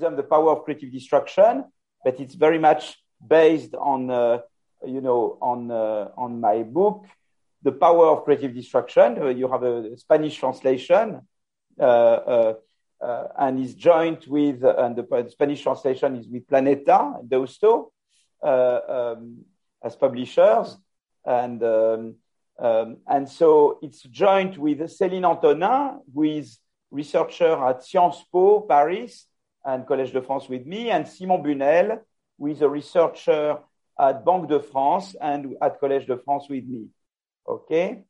the power of creative destruction, but it's very much based on, uh, you know, on uh, on my book, The Power of Creative Destruction. Uh, you have a Spanish translation, uh, uh, and is joined with, and the Spanish translation is with Planeta Deusto um, as publishers, and um, um, and so it's joined with Céline Antonin, who is researcher at Sciences Po Paris and Collège de France with me, and Simon Bunel, who is a researcher at Banque de France and at Collège de France with me. Okay,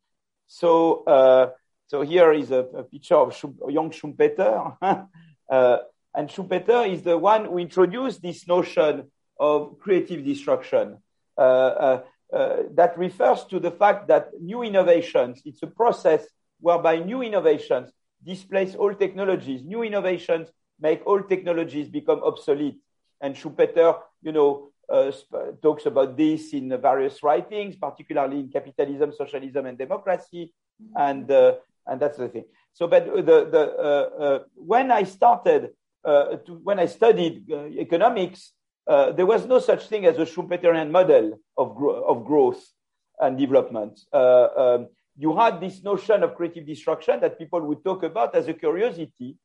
so uh, so here is a, a picture of young Schumpeter, uh, and Schumpeter is the one who introduced this notion of creative destruction. Uh, uh, uh, that refers to the fact that new innovations, it's a process whereby new innovations displace old technologies. New innovations make all technologies become obsolete. And Schumpeter, you know, uh, talks about this in various writings, particularly in Capitalism, Socialism, and Democracy, and uh, and that's the thing. So, but the the uh, uh when I started uh, to, when I studied uh, economics, there was no such thing as a Schumpeterian model of gro- of growth and development. Um, you had this notion of creative destruction that people would talk about as a curiosity,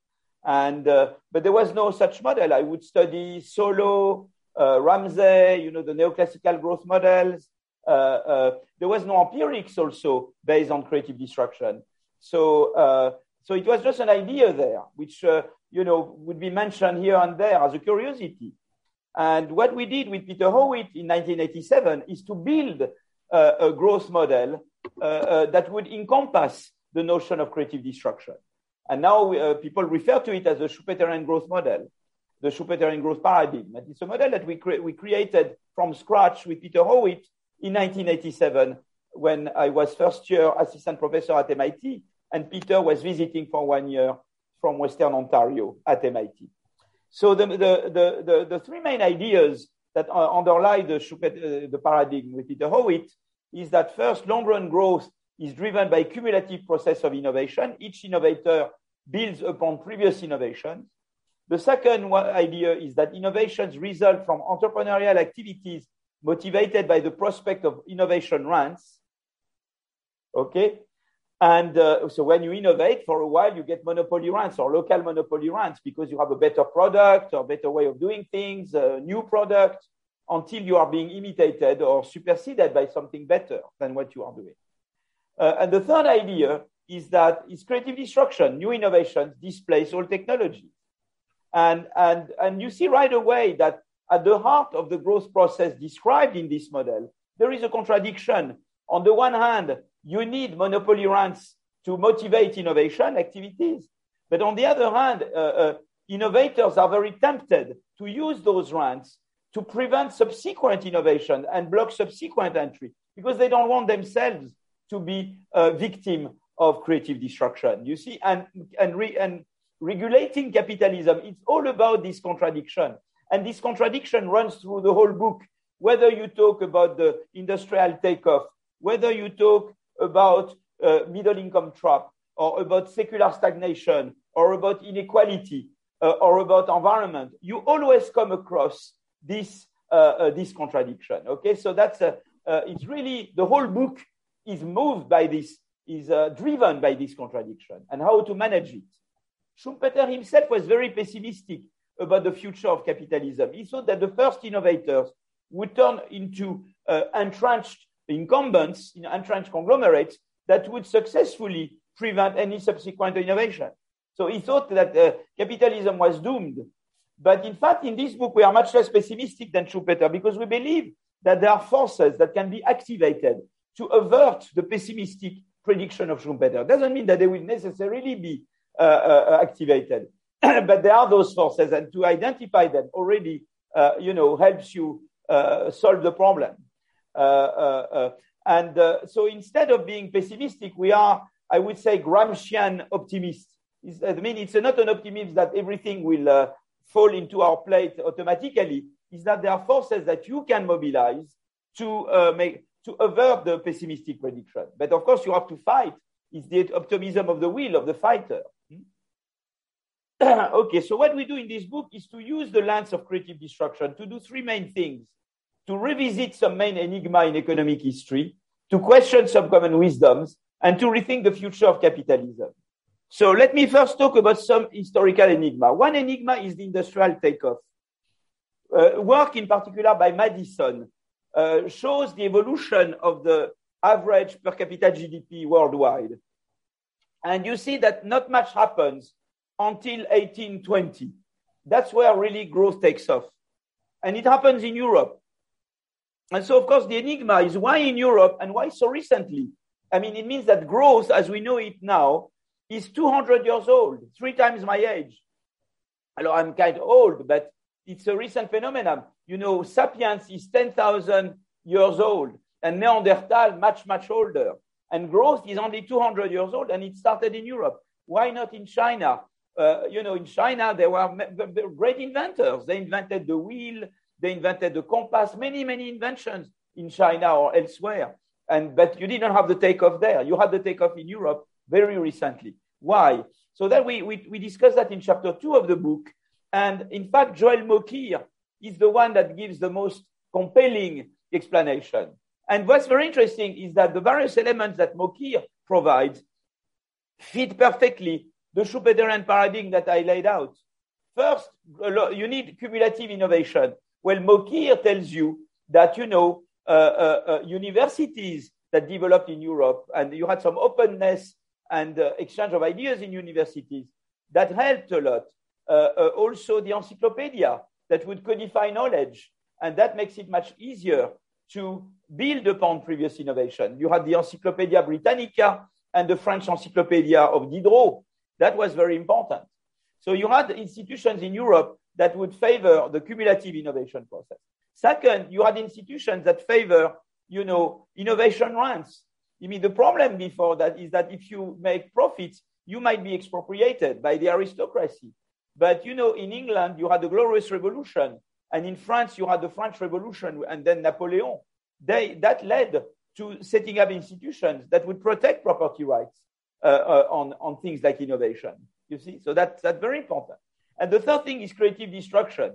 and uh, but there was no such model. I would study Solow, uh, Ramsey, you know, the neoclassical growth models. Uh, uh there was no empirics also based on creative destruction. So uh, so it was just an idea there, which uh, you know would be mentioned here and there as a curiosity. And what we did with Peter Howitt in 1987 is to build a growth model that would encompass the notion of creative destruction. And now uh, people refer to it as the Schumpeterian growth model, the Schumpeterian growth paradigm. And it's a model that we, cre- we created from scratch with Peter Howitt in 1987 when I was first year assistant professor at MIT and Peter was visiting for one year from Western Ontario at MIT. So the, the, the, the, the three main ideas that uh, underlie the, uh, the paradigm with Peter Howitt is that first, long run growth is driven by cumulative process of innovation. Each innovator builds upon previous innovations. The second idea is that innovations result from entrepreneurial activities motivated by the prospect of innovation rents. Okay. And uh, so when you innovate for a while, you get monopoly rents or local monopoly rents because you have a better product or better way of doing things, a new product, until you are being imitated or superseded by something better than what you are doing. Uh, and the third idea is that it's creative destruction. New innovations displace old technology. And, and, and you see right away that at the heart of the growth process described in this model, there is a contradiction. On the one hand, you need monopoly rents to motivate innovation activities. But on the other hand, uh, uh, innovators are very tempted to use those rents to prevent subsequent innovation and block subsequent entry because they don't want themselves to be a victim of creative destruction. You see, and and re, and regulating capitalism, it's all about this contradiction, and this contradiction runs through the whole book. Whether you talk about the industrial takeoff, whether you talk about uh, middle income trap, or about secular stagnation, or about inequality, uh, or about environment, you always come across this uh, uh this contradiction. Okay, so that's uh, it's really the whole book is moved by this, is uh, driven by this contradiction and how to manage it. Schumpeter himself was very pessimistic about the future of capitalism. He thought that the first innovators would turn into uh, entrenched incumbents, in entrenched conglomerates that would successfully prevent any subsequent innovation. So he thought that uh, capitalism was doomed. But in fact, in this book, we are much less pessimistic than Schumpeter because we believe that there are forces that can be activated to avert the pessimistic prediction of Schumpeter. Doesn't mean that they will necessarily be uh, uh, activated, but there are those forces, and to identify them already, uh, you know, helps you uh, solve the problem. Uh, uh, and so instead of being pessimistic, we are, I would say, Gramscian optimists. I mean, it's not an optimism that everything will fall into our plate automatically. Is that there are forces that you can mobilize to make to avert the pessimistic prediction. But of course, you have to fight. It's the optimism of the will of the fighter. okay, so what we do in this book is to use the lens of creative destruction to do three main things to revisit some main enigma in economic history, to question some common wisdoms, and to rethink the future of capitalism. So let me first talk about some historical enigma. One enigma is the industrial takeoff. Uh, work in particular by Maddison uh, shows the evolution of the average per capita GDP worldwide. And you see that not much happens until 1820. That's where really growth takes off. And it happens in Europe. And so, of course, the enigma is why in Europe and why so recently? I mean, it means that growth, as we know it now, is 200 years old, three times my age. Alors, I'm kind of old, but it's a recent phenomenon. You know, sapiens is 10,000 years old, and Neanderthal much, much older. And growth is only 200 years old, and it started in Europe. Why not in China? Uh, you know, in China, there were great inventors. They invented the wheel, they invented the compass, many, many inventions in China or elsewhere. And, but you didn't have the takeoff there. You had the takeoff in Europe very recently. Why? So then we, we, we discuss that in chapter two of the book. And in fact, Joel Mokyr is the one that gives the most compelling explanation. And what's very interesting is that the various elements that Mokyr provides fit perfectly the Schumpeterian paradigm that I laid out. First, you need cumulative innovation. Well, Mokyr tells you that, you know, uh, uh, uh, universities that developed in Europe, and you had some openness and uh, exchange of ideas in universities that helped a lot. Uh, uh, also, the encyclopedia that would codify knowledge, and that makes it much easier to build upon previous innovation. You had the Encyclopedia Britannica and the French Encyclopedia of Diderot. That was very important. So you had institutions in Europe that would favor the cumulative innovation process. Second, you had institutions that favor, you know, innovation rents. I mean, the problem before that is that if you make profits, you might be expropriated by the aristocracy. But, you know, in England, you had the Glorious Revolution. And in France, you had the French Revolution and then Napoleon. They, that led to setting up institutions that would protect property rights uh, uh, on, on things like innovation. You see? So that, that's very important. And the third thing is creative destruction.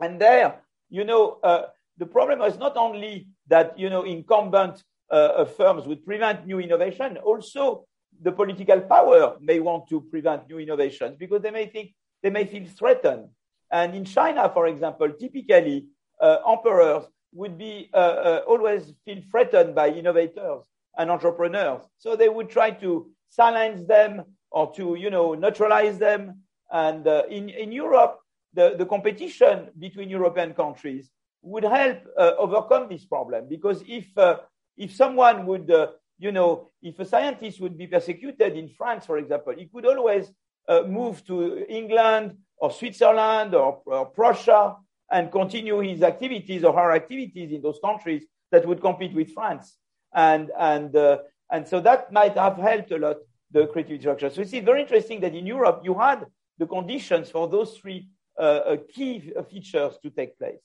And there, you know, uh, the problem is not only that, you know, incumbent uh, uh, firms would prevent new innovation, also the political power may want to prevent new innovations because they may think they may feel threatened. And in China, for example, typically uh, emperors would be uh, uh, always feel threatened by innovators and entrepreneurs. So they would try to silence them or to, you know, neutralize them and uh, in, in Europe, the, the competition between European countries would help uh, overcome this problem because if, uh, if someone would, you know, if a scientist would be persecuted in France, for example, he could always uh, move to England or Switzerland or, or Prussia and continue his activities or her activities in those countries that would compete with France. And, and, uh, and so that might have helped a lot the creative structure. So it's very interesting that in Europe you had the conditions for those three uh, uh, key features to take place.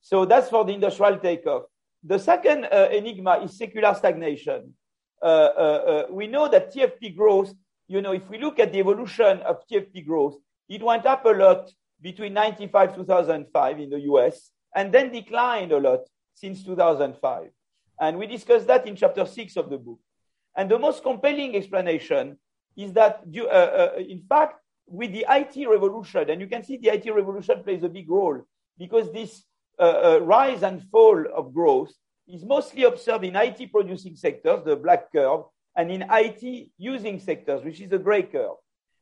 So that's for the industrial takeoff. The second uh, enigma is secular stagnation. Uh, uh, we know that TFP growth, you know, if we look at the evolution of TFP growth, it went up a lot between 95 2005 in the US and then declined a lot since 2005. And we discussed that in chapter six of the book. And the most compelling explanation is that, uh, uh, in fact, with the IT revolution, and you can see the IT revolution plays a big role because this uh, uh, rise and fall of growth is mostly observed in IT producing sectors, the black curve, and in IT using sectors, which is the gray curve.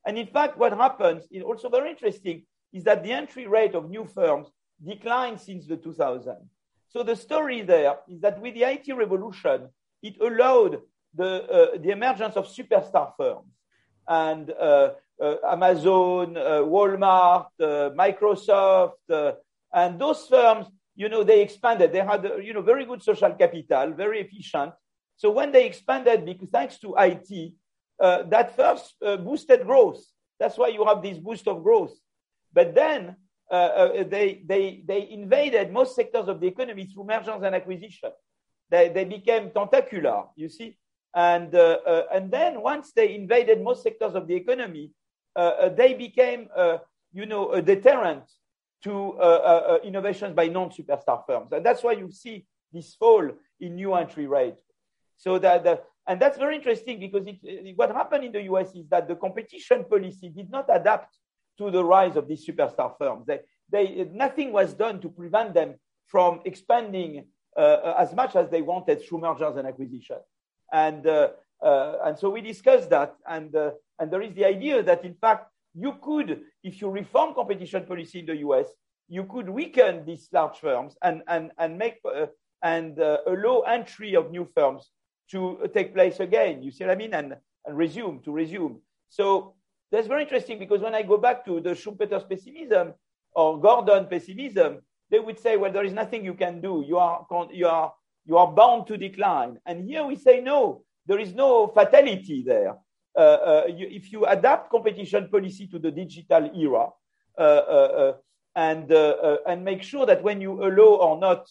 And in fact, what happens is also very interesting is that the entry rate of new firms declined since the 2000s. So the story there is that with the IT revolution, it allowed the, uh, the emergence of superstar firms and uh, uh, Amazon, uh, Walmart, Microsoft, and those firms, you know, they expanded. They had, you know, very good social capital, very efficient. So when they expanded, because thanks to IT, that first boosted growth. That's why you have this boost of growth. But then uh, uh, they, they, they invaded most sectors of the economy through mergers and acquisition. They, they became tentacular, you see. And, uh, uh, and then once they invaded most sectors of the economy, uh, they became, you know, a deterrent to innovations by non-superstar firms. And that's why you see this fall in new entry rate. So that, and that's very interesting because it, what happened in the US is that the competition policy did not adapt to the rise of these superstar firms. They, they, nothing was done to prevent them from expanding uh, as much as they wanted through mergers and acquisition. And, uh, uh, and so we discussed that. And, uh, and there is the idea that, in fact, you could, if you reform competition policy in the US, you could weaken these large firms and, and, and make uh, and uh, allow entry of new firms to take place again. You see what I mean? And, and resume, to resume. So that's very interesting because when I go back to the Schumpeter's pessimism or Gordon pessimism, they would say, well, there is nothing you can do. You are, you are, you are bound to decline. And here we say, no, there is no fatality there. Uh, uh, you, if you adapt competition policy to the digital era uh, uh, uh and, uh, and make sure that when you allow or not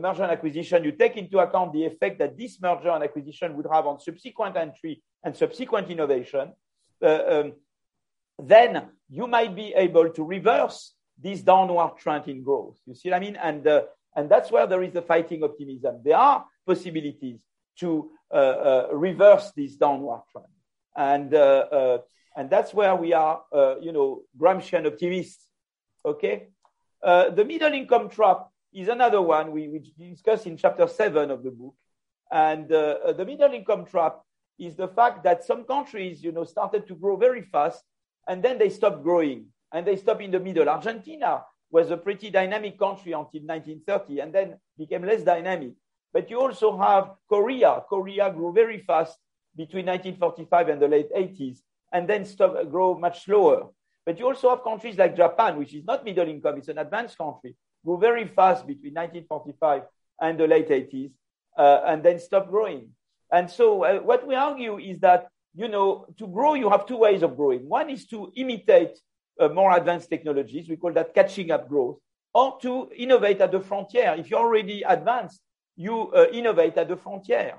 merger and acquisition, you take into account the effect that this merger and acquisition would have on subsequent entry and subsequent innovation, um, then you might be able to reverse this downward trend in growth. You see what I mean? And, uh, and that's where there is the fighting optimism. There are possibilities to uh, uh, reverse this downward trend. And, uh, uh, and that's where we are, uh, you know, Gramscian optimists. Okay? the middle income trap is another one we, we discuss in chapter seven of the book. And the middle income trap is the fact that some countries, you know, started to grow very fast and then they stopped growing and they stopped in the middle. Argentina was a pretty dynamic country until 1930 and then became less dynamic. But you also have Korea. Korea grew very fast between 1945 and the late 80s and then stop, grow much slower. But you also have countries like Japan, which is not middle income, it's an advanced country, grew very fast between 1945 and the late 80s uh, and then stopped growing. And so uh, what we argue is that, you know, to grow, you have two ways of growing. One is to imitate uh, more advanced technologies. We call that catching up growth, or to innovate at the frontier. If you're already advanced, you uh, innovate at the frontier.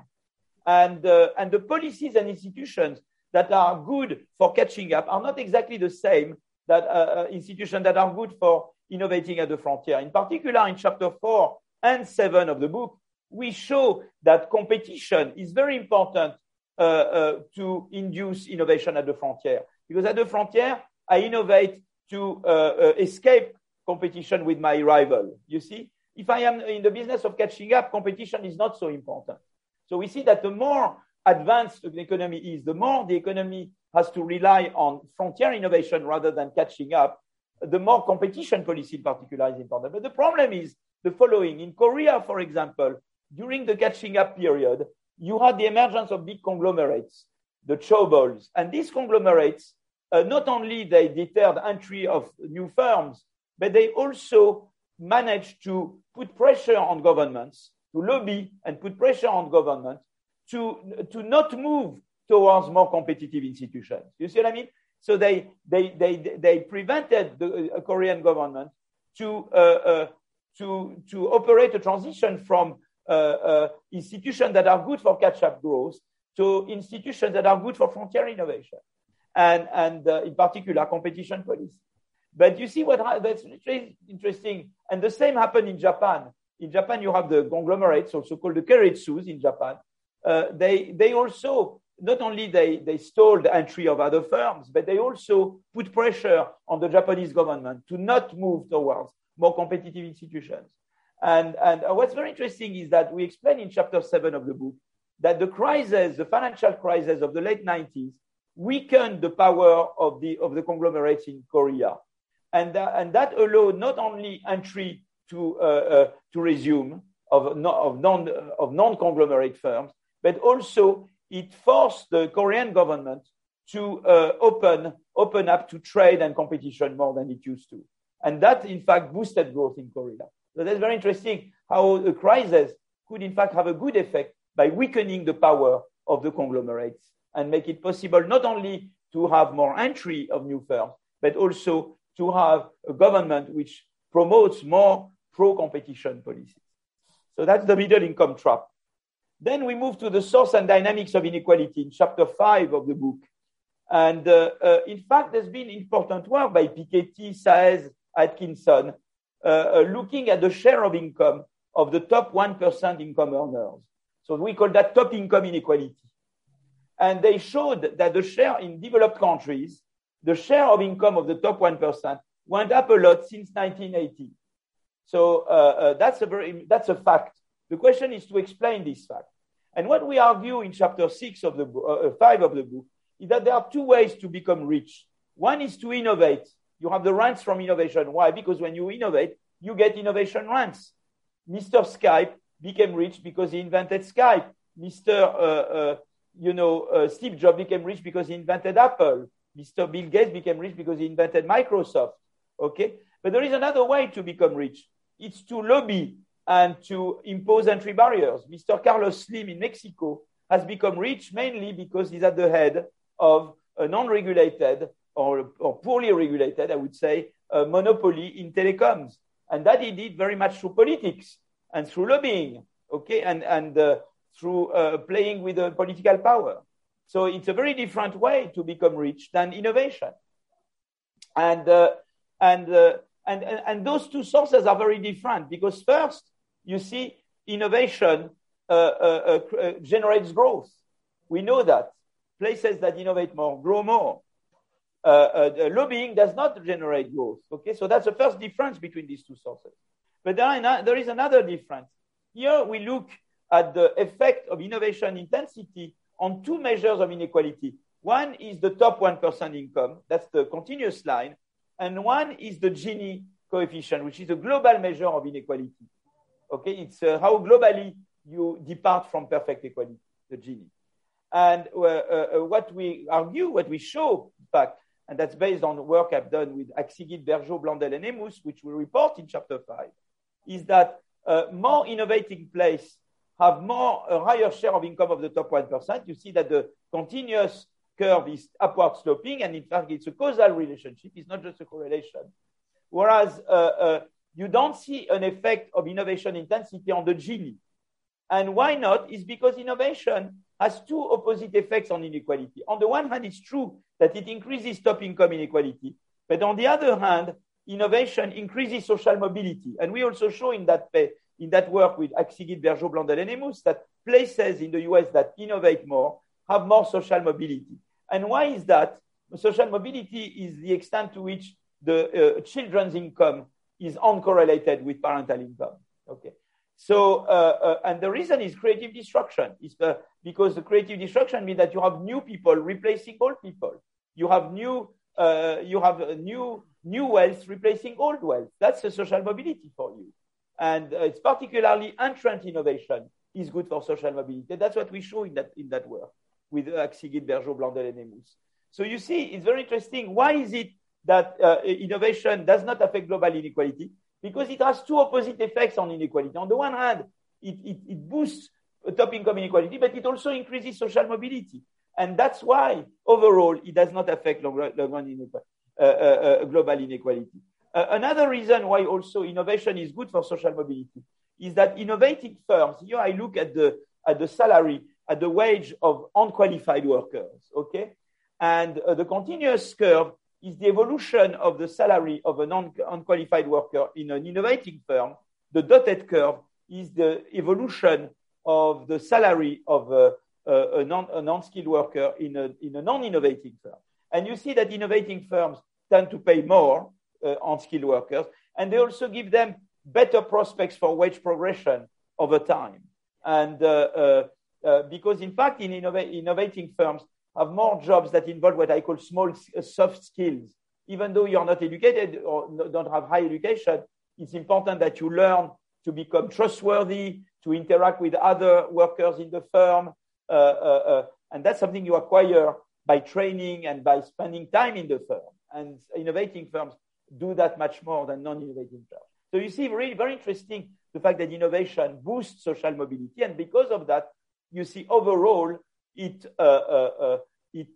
And, uh, and the policies and institutions that are good for catching up are not exactly the same that uh, uh, institutions that are good for innovating at the frontier. In particular, in chapter four and seven of the book, we show that competition is very important uh, to induce innovation at the frontier. Because at the frontier, I innovate to uh, uh, escape competition with my rival. You see, if I am in the business of catching up, competition is not so important. So we see that the more advanced the economy is, the more the economy has to rely on frontier innovation rather than catching up, the more competition policy in particular is important. But the problem is the following. In Korea, for example, during the catching up period, you had the emergence of big conglomerates, the chaebols. And these conglomerates uh, not only they deterred entry of new firms, but they also managed to put pressure on governments, to lobby and put pressure on government to, to not move towards more competitive institutions. You see what I mean? So they, they, they, they prevented the uh, Korean government to, uh, uh, to, to operate a transition from uh, uh, institutions that are good for catch-up growth to institutions that are good for frontier innovation and, and uh, in particular competition policy. But you see what that's interesting. And the same happened in Japan. In Japan, you have the conglomerates, also called the keiretsus in Japan. Uh, they, they also, not only they, they stole the entry of other firms, but they also put pressure on the Japanese government to not move towards more competitive institutions. And, and what's very interesting is that we explain in chapter seven of the book that the crisis, the financial crisis of the late 90s, weakened the power of the, of the conglomerates in Korea. And, and that allowed not only entry to, uh, uh, to resume of, of, non, of non-conglomerate firms, but also it forced the Korean government to uh, open, open up to trade and competition more than it used to. And that, in fact, boosted growth in Korea. So that's very interesting how a crisis could, in fact, have a good effect by weakening the power of the conglomerates and make it possible not only to have more entry of new firms, but also to have a government which promotes more pro-competition policies. So that's the middle income trap. Then we move to the source and dynamics of inequality in chapter five of the book. And uh, uh, in fact, there's been important work by Piketty, Saez, Atkinson, uh, uh, looking at the share of income of the top 1% income earners. So we call that top income inequality. And they showed that the share in developed countries, the share of income of the top 1% went up a lot since 1980. So uh, uh, that's a very that's a fact. The question is to explain this fact. And what we argue in chapter six of the uh, uh, five of the book is that there are two ways to become rich. One is to innovate. You have the rents from innovation. Why? Because when you innovate, you get innovation rents. Mr. Skype became rich because he invented Skype. Mr. Uh, uh, you know, uh, Steve Jobs became rich because he invented Apple. Mr. Bill Gates became rich because he invented Microsoft. Okay? But there is another way to become rich. It's to lobby and to impose entry barriers. Mr. Carlos Slim in Mexico has become rich mainly because he's at the head of a non-regulated or, or poorly regulated, I would say, monopoly in telecoms. And that he did very much through politics and through lobbying, okay, and, and uh, through uh, playing with the political power. So it's a very different way to become rich than innovation. And, uh, and, uh, and, and, and, those two sources are very different because first, you see, innovation uh, uh, generates growth. We know that. Places that innovate more grow more. lobbying does not generate growth. Okay, so that's the first difference between these two sources. But there is another difference. Here we look at the effect of innovation intensity on two measures of inequality. One is the top 1% income, that's the continuous line, and one is the Gini coefficient, which is a global measure of inequality. Okay, it's uh, how globally you depart from perfect equality, the Gini. And uh, uh, what we argue, what we show, fact, and that's based on work I've done with Akcigit, Bergeaud, Blundell, and Hémous, which we report in chapter five, is that uh, more innovating places have more a higher share of income of the top 1%. You see that the continuous curve is upward sloping, and in fact, it's a causal relationship. It's not just a correlation. Whereas uh, uh, you don't see an effect of innovation intensity on the Gini. And why not? Is because innovation has two opposite effects on inequality. On the one hand, it's true that it increases top income inequality. But on the other hand, innovation increases social mobility. And we also show in that, in that work with Akcigit, Bergeaud, Blundell, and Hémous that places in the US that innovate more have more social mobility. And why is that? Social mobility is the extent to which the uh, children's income is uncorrelated with parental income. Okay. So, uh, uh, and the reason is creative destruction. Is uh, because the creative destruction means that you have new people replacing old people. You have new, uh, you have new, new wealth replacing old wealth. That's the social mobility for you. And uh, it's particularly entrant innovation is good for social mobility. That's what we show in that, in that work with Akcigit, Bergeaud, Blundell, and Hémous. So you see, it's very interesting. Why is it that uh, innovation does not affect global inequality? Because it has two opposite effects on inequality. On the one hand, it, it, it boosts top income inequality, but it also increases social mobility. And that's why overall it does not affect global inequality. Uh, uh, uh, global inequality. Uh, another reason why also innovation is good for social mobility is that innovating firms, here I look at the, at the salary, at the wage of unqualified workers, okay? And uh, the continuous curve is the evolution of the salary of an un- unqualified worker in an innovating firm. The dotted curve is the evolution of the salary of a, a, non, a non-skilled worker in a, in a non-innovating firm. And you see that innovating firms tend to pay more uh, on skilled workers, and they also give them better prospects for wage progression over time. And uh, uh, because, in fact, in innov- innovating firms have more jobs that involve what I call small soft skills. Even though you're not educated or don't have high education, it's important that you learn to become trustworthy, to interact with other workers in the firm. Uh, uh, uh, and that's something you acquire by training and by spending time in the firm. And innovating firms do that much more than non-innovating firms. So you see, really very interesting the fact that innovation boosts social mobility, and because of that, you see overall it uh, uh, uh, it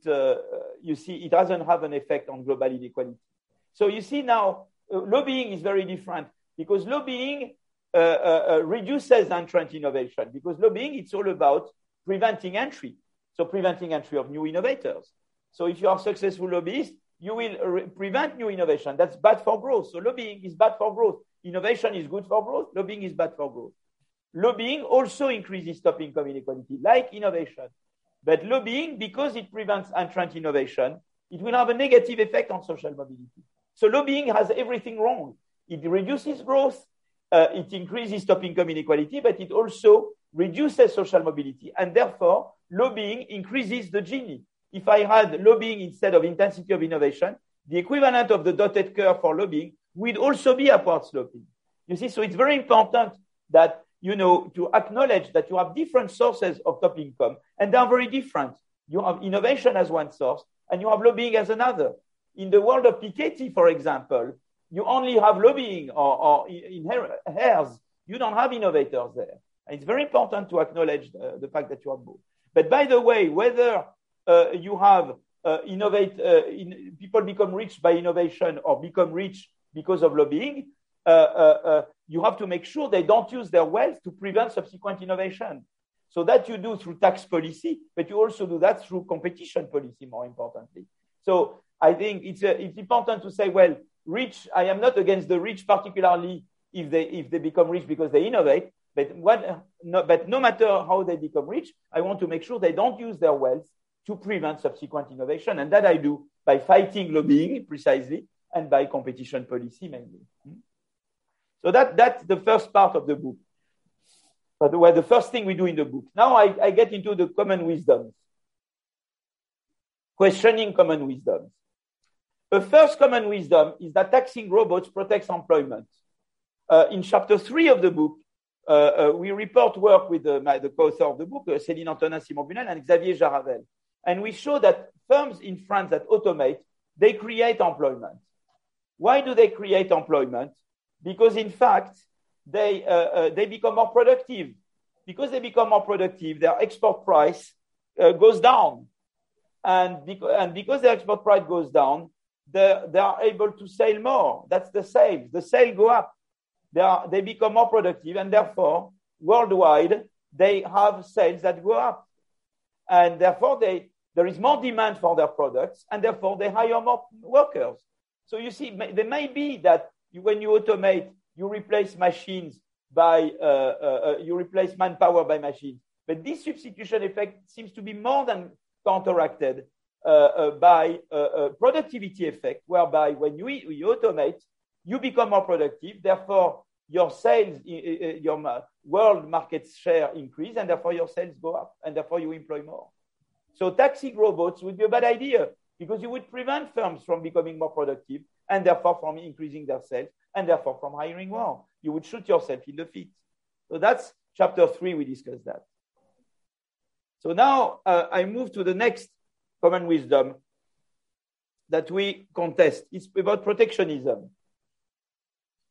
you see it doesn't have an effect on global inequality. So you see now lobbying is very different because lobbying reduces entrant innovation because lobbying it's all about preventing entry, so preventing entry of new innovators. So if you are successful lobbyist, you will re- prevent new innovation. That's bad for growth. So lobbying is bad for growth. Innovation is good for growth. Lobbying is bad for growth. Lobbying also increases top income inequality, like innovation. But lobbying, because it prevents entrant innovation, it will have a negative effect on social mobility. So lobbying has everything wrong. It reduces growth, uh, it increases top income inequality, but it also reduces social mobility. And therefore, lobbying increases the Gini. If I had lobbying instead of intensity of innovation, the equivalent of the dotted curve for lobbying would also be upward sloping. You see, so it's very important that, you know, to acknowledge that you have different sources of top income and they are very different. You have innovation as one source and you have lobbying as another. In the world of Piketty, for example, you only have lobbying or, or in hairs. You don't have innovators there. And it's very important to acknowledge the, the, fact that you have both. But by the way, whether uh, you have uh, innovate, uh, in, people become rich by innovation or become rich because of lobbying, uh, uh, uh, you have to make sure they don't use their wealth to prevent subsequent innovation. So that you do through tax policy, but you also do that through competition policy, more importantly. So I think it's, uh, it's important to say, well, rich, I am not against the rich, particularly if they, if they become rich because they innovate. But, what, no, but no matter how they become rich, I want to make sure they don't use their wealth to prevent subsequent innovation. And that I do by fighting lobbying precisely and by competition policy mainly. Hmm? So that, that's the first part of the book. By the way, the first thing we do in the book. Now I, I get into the common wisdoms. Questioning common wisdoms. The first common wisdom is that taxing robots protects employment. Uh, in chapter three of the book, uh, uh, we report work with the, my, the co-author of the book, uh, Céline Antonin Simon Bunel and Xavier Jaravel. And we show that firms in France that automate, they create employment. Why do they create employment? Because in fact, they, uh, uh, they become more productive. Because they become more productive, their export price goes down. And, beca- and because their export price goes down, they, they are able to sell more. That's the sales. The sales go up. They, are, they become more productive, and therefore, worldwide, they have sales that go up. And therefore, they, there is more demand for their products, and therefore, they hire more workers. So you see, there may be that you, when you automate, you replace machines by, uh, uh, uh, you replace manpower by machines. But this substitution effect seems to be more than counteracted uh, by productivity effect, whereby when you, you automate, you become more productive. Therefore, your sales, your world market share increase, and therefore your sales go up, and therefore you employ more. So taxing robots would be a bad idea because you would prevent firms from becoming more productive and therefore from increasing their sales and therefore from hiring more. You would shoot yourself in the feet. So that's chapter three. We discussed that. So now uh, I move to the next common wisdom that we contest. It's about protectionism.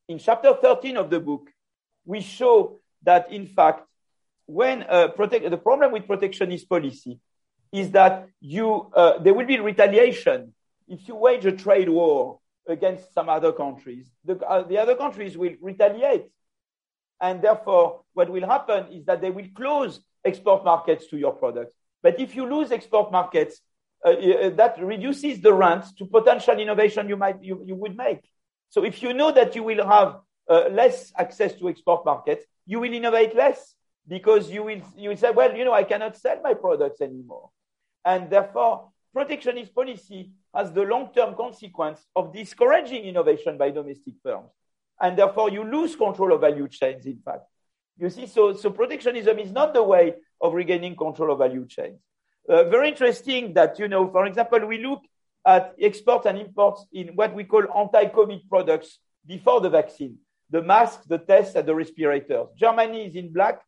In chapter 13 of the book, we show that in fact, when uh, protect, the problem with protectionist policy is that you, uh, there will be retaliation if you wage a trade war against some other countries. The, uh, the other countries will retaliate. And therefore, what will happen is that they will close export markets to your products. But if you lose export markets, uh, uh, that reduces the rent to potential innovation you might you, you would make. So if you know that you will have uh, less access to export markets, you will innovate less because you will you will say, well, you know, I cannot sell my products anymore, and therefore protectionist policy has the long-term consequence of discouraging innovation by domestic firms, and therefore you lose control of value chains. In fact, you see, so so protectionism is not the way of regaining control of value chains. Uh, very interesting that, you know, for example, we look at exports and imports in what we call anti-COVID products before the vaccine, the masks, the tests, and the respirators. Germany is in black,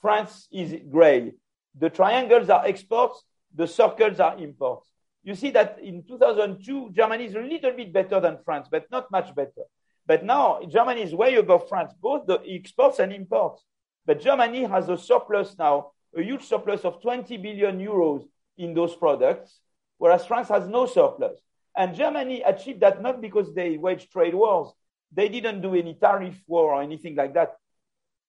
France is gray. The triangles are exports, the circles are imports. You see that in 2002, Germany is a little bit better than France, but not much better. But now Germany is way above France, both the exports and imports. But Germany has a surplus now a huge surplus of 20 billion euros in those products, whereas France has no surplus. And Germany achieved that not because they waged trade wars. They didn't do any tariff war or anything like that.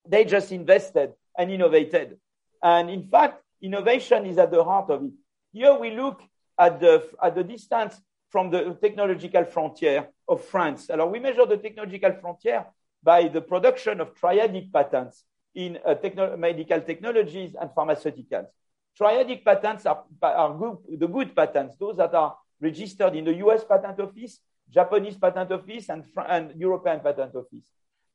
They just invested and innovated. And in fact, innovation is at the heart of it. Here we look at the, at the distance from the technological frontier of France. Alors, we measure the technological frontier by the production of triadic patents in uh, techno- medical technologies and pharmaceuticals. Triadic patents are, are good, the good patents, those that are registered in the US Patent Office, Japanese Patent Office, and, and European Patent Office.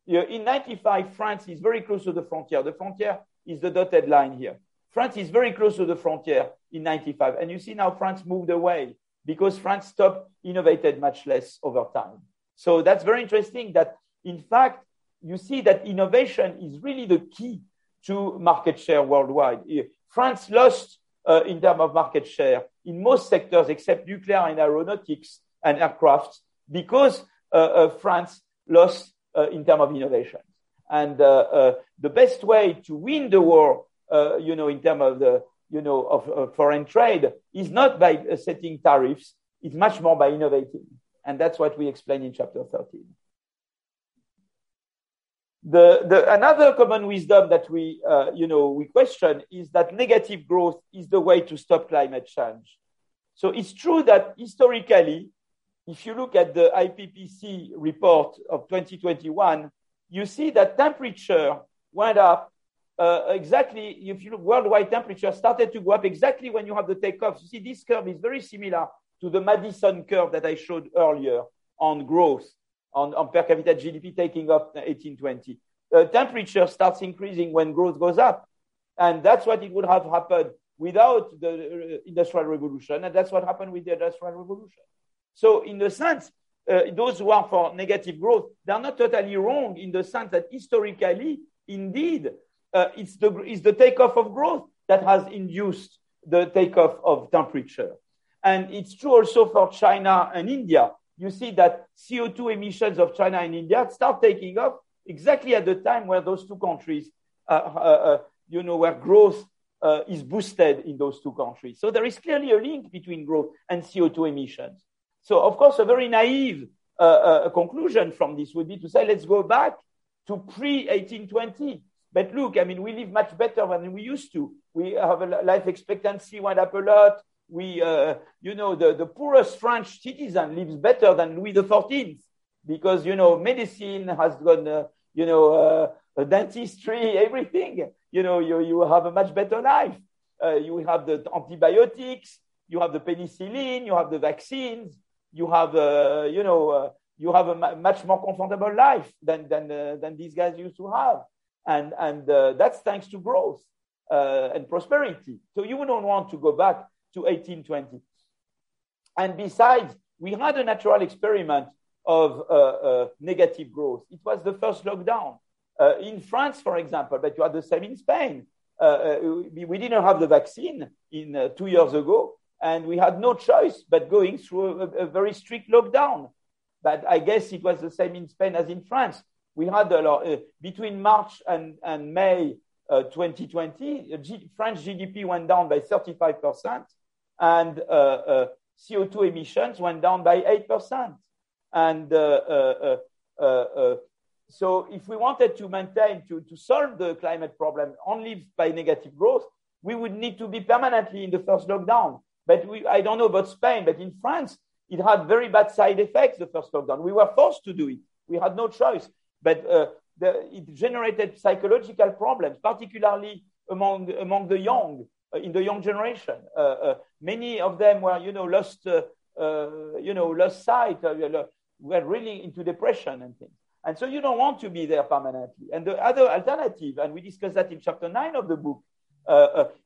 In 95, France is very close to the frontier. The frontier is the dotted line here. France is very close to the frontier in 95. And you see now France moved away because France stopped innovated much less over time. So that's very interesting that in fact, you see that innovation is really the key to market share worldwide. France lost uh, in terms of market share in most sectors except nuclear and aeronautics and aircraft because uh, uh, France lost uh, in terms of innovation. And uh, uh, the best way to win the war, you know, in terms of the, you know, of, of foreign trade is not by setting tariffs. It's much more by innovating. And that's what we explain in chapter 13. The, the, another common wisdom that we, uh, you know, we question is that negative growth is the way to stop climate change. So it's true that historically, if you look at the IPCC report of 2021, you see that temperature went up uh, exactly. If you look, worldwide temperature started to go up exactly when you have the takeoff. You see, this curve is very similar to the Maddison curve that I showed earlier on growth on, on per capita GDP taking off 1820. Uh, temperature starts increasing when growth goes up. And that's what it would have happened without the uh, industrial revolution. And that's what happened with the industrial revolution. So in the sense, uh, those who are for negative growth, they're not totally wrong in the sense that historically, indeed, uh, it's, the, it's the takeoff of growth that has induced the takeoff of temperature. And it's true also for China and India you see that CO2 emissions of China and India start taking off exactly at the time where those two countries, uh, uh, uh, you know, where growth uh, is boosted in those two countries. So there is clearly a link between growth and CO2 emissions. So, of course, a very naive uh, conclusion from this would be to say, let's go back to pre 1820. But look, I mean, we live much better than we used to. We have a life expectancy went up a lot we, uh, you know, the, the poorest French citizen lives better than Louis XIV because, you know, medicine has gone, uh, you know, uh, dentistry, everything. You know, you, you have a much better life. Uh, you have the antibiotics, you have the penicillin, you have the vaccines, you have, uh, you know, uh, you have a much more comfortable life than, than, than these guys used to have. And, and that's thanks to growth and prosperity. So you don't want to go back to 1820. And besides, we had a natural experiment of uh, uh, negative growth. It was the first lockdown. Uh, in France, for example, but you had the same in Spain. Uh, uh, we didn't have the vaccine in uh, two years ago, and we had no choice but going through a, a, very strict lockdown. But I guess it was the same in Spain as in France. We had a lot, uh, between March and, and May uh, 2020, uh, G- French GDP went down by 35 percent and uh, uh, CO2 emissions went down by 8%. And uh, so if we wanted to maintain, to, to solve the climate problem only by negative growth, we would need to be permanently in the first lockdown. But we, I don't know about Spain, but in France, it had very bad side effects, the first lockdown. We were forced to do it. We had no choice. But uh, the, it generated psychological problems, particularly among, among the young. Uh, in the young generation. Uh, uh, many of them were, you know, lost, you know, lost sight, were really into depression and things. And so you don't want to be there permanently. And the other alternative, and we discussed that in chapter nine of the book,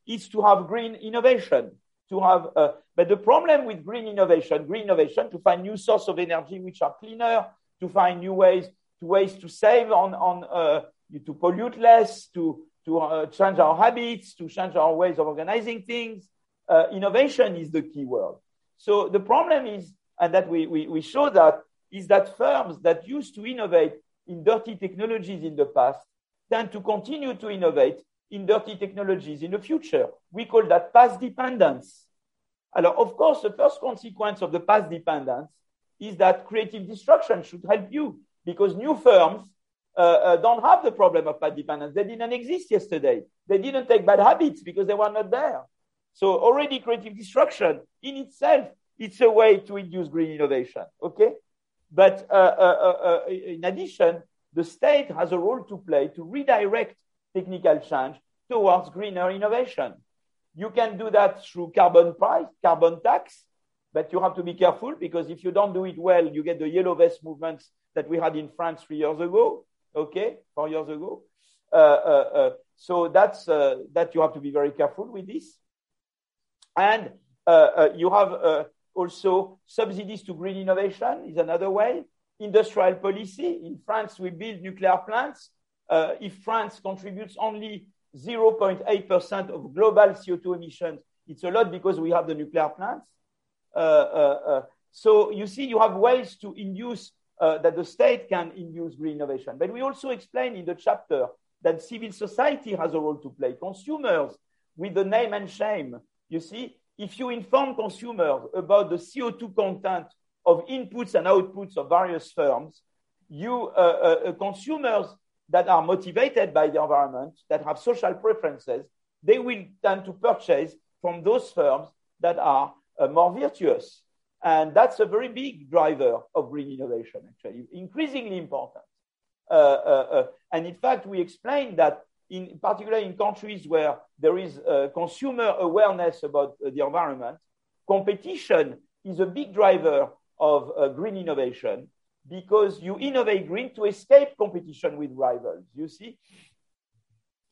is to have green innovation to have uh, but the problem with green innovation green innovation to find new source of energy which are cleaner to find new ways to ways to save on on uh, to pollute less to to uh, change our habits, to change our ways of organizing things. Uh, innovation is the key word. So the problem is, and that we, we, we show that, is that firms that used to innovate in dirty technologies in the past tend to continue to innovate in dirty technologies in the future. We call that past dependence. Alors, of course, the first consequence of the past dependence is that creative destruction should help you because new firms uh, uh, don't have the problem of bad dependence. They didn't exist yesterday. They didn't take bad habits because they were not there. So already creative destruction in itself, it's a way to induce green innovation. Okay. But uh, uh, uh, uh in addition, the state has a role to play to redirect technical change towards greener innovation. You can do that through carbon price, carbon tax, but you have to be careful because if you don't do it well, you get the yellow vest movements that we had in France three years ago, okay, four years ago. Uh, uh, uh, so that's uh, that you have to be very careful with this. And uh, uh, you have also subsidies to green innovation is another way. Industrial policy. In France, we build nuclear plants. if France contributes only 0.8% of global CO2 emissions, it's a lot because we have the nuclear plants. So you see, you have ways to induce uh, that the state can induce green innovation. But we also explain in the chapter that civil society has a role to play. Consumers, with the name and shame, you see, if you inform consumers about the CO2 content of inputs and outputs of various firms, you uh, uh, uh, consumers that are motivated by the environment, that have social preferences, they will tend to purchase from those firms that are uh, more virtuous. And that's a very big driver of green innovation, actually, increasingly important. Uh, uh, uh, and in fact, we explained that in particular in countries where there is consumer awareness about the environment, competition is a big driver of green innovation because you innovate green to escape competition with rivals. You see,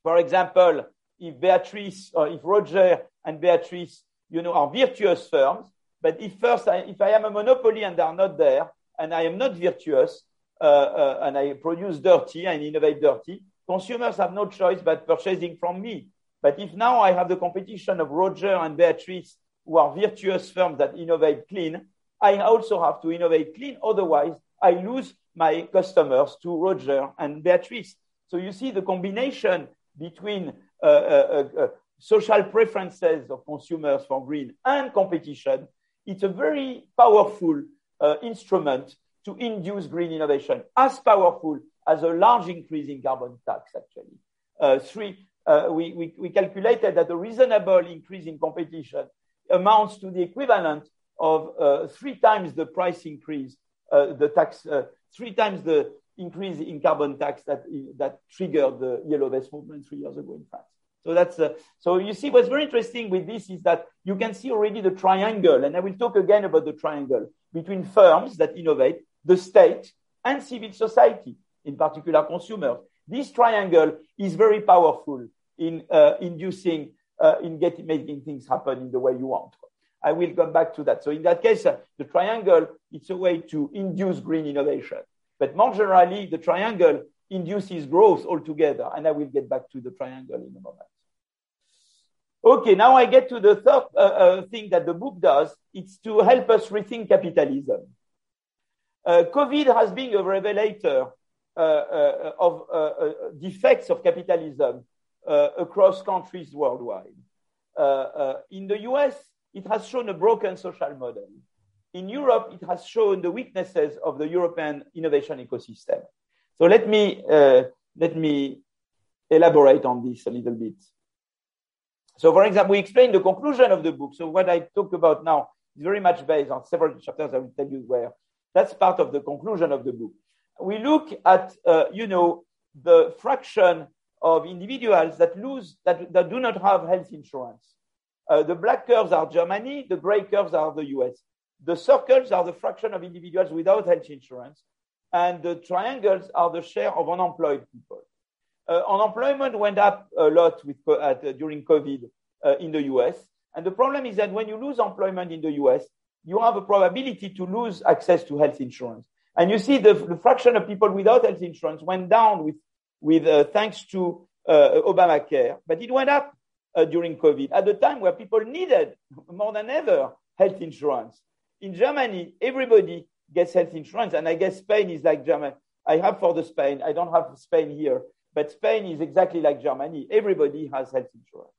for example, if Beatrice or if Roger and Beatrice, you know, are virtuous firms, but if first, I, if I am a monopoly and they are not there, and I am not virtuous, uh, uh, and I produce dirty and innovate dirty, consumers have no choice but purchasing from me. But if now I have the competition of Roger and Beatrice, who are virtuous firms that innovate clean, I also have to innovate clean. Otherwise, I lose my customers to Roger and Beatrice. So you see the combination between uh, uh, uh, uh social preferences of consumers for green and competition it's a very powerful uh, instrument to induce green innovation, as powerful as a large increase in carbon tax, actually. Uh, three, uh, we, we, we, calculated that a reasonable increase in competition amounts to the equivalent of uh, three times the price increase, uh, the tax, uh, three times the increase in carbon tax that, that triggered the yellow vest movement three years ago in France. So that's uh, so you see what's very interesting with this is that you can see already the triangle, and I will talk again about the triangle between firms that innovate, the state, and civil society, in particular consumers. This triangle is very powerful in uh, inducing, uh, in getting making things happen in the way you want. I will come back to that. So in that case, uh, the triangle, it's a way to induce green innovation. But more generally, the triangle induces growth altogether. And I will get back to the triangle in a moment. Okay, now I get to the third uh, uh, thing that the book does. It's to help us rethink capitalism. Uh, COVID has been a revelator uh, uh, of uh, defects of capitalism across countries worldwide. in the US, it has shown a broken social model. In Europe, it has shown the weaknesses of the European innovation ecosystem. So let me, uh, let me elaborate on this a little bit. So for example, we explain the conclusion of the book. So what I talk about now is very much based on several chapters. I will tell you where. That's part of the conclusion of the book. We look at, uh, you know, the fraction of individuals that lose, that, that do not have health insurance. Uh, the black curves are Germany, the gray curves are the US. The circles are the fraction of individuals without health insurance and the triangles are the share of unemployed people. Uh, unemployment went up a lot with, uh, during COVID uh, in the US. And the problem is that when you lose employment in the US, you have a probability to lose access to health insurance. And you see the, the fraction of people without health insurance went down with, with uh, thanks to uh, Obamacare, but it went up uh, during COVID at the time where people needed more than ever health insurance. In Germany, everybody gets health insurance. And I guess Spain is like Germany. I have for the Spain. I don't have Spain here, but Spain is exactly like Germany. Everybody has health insurance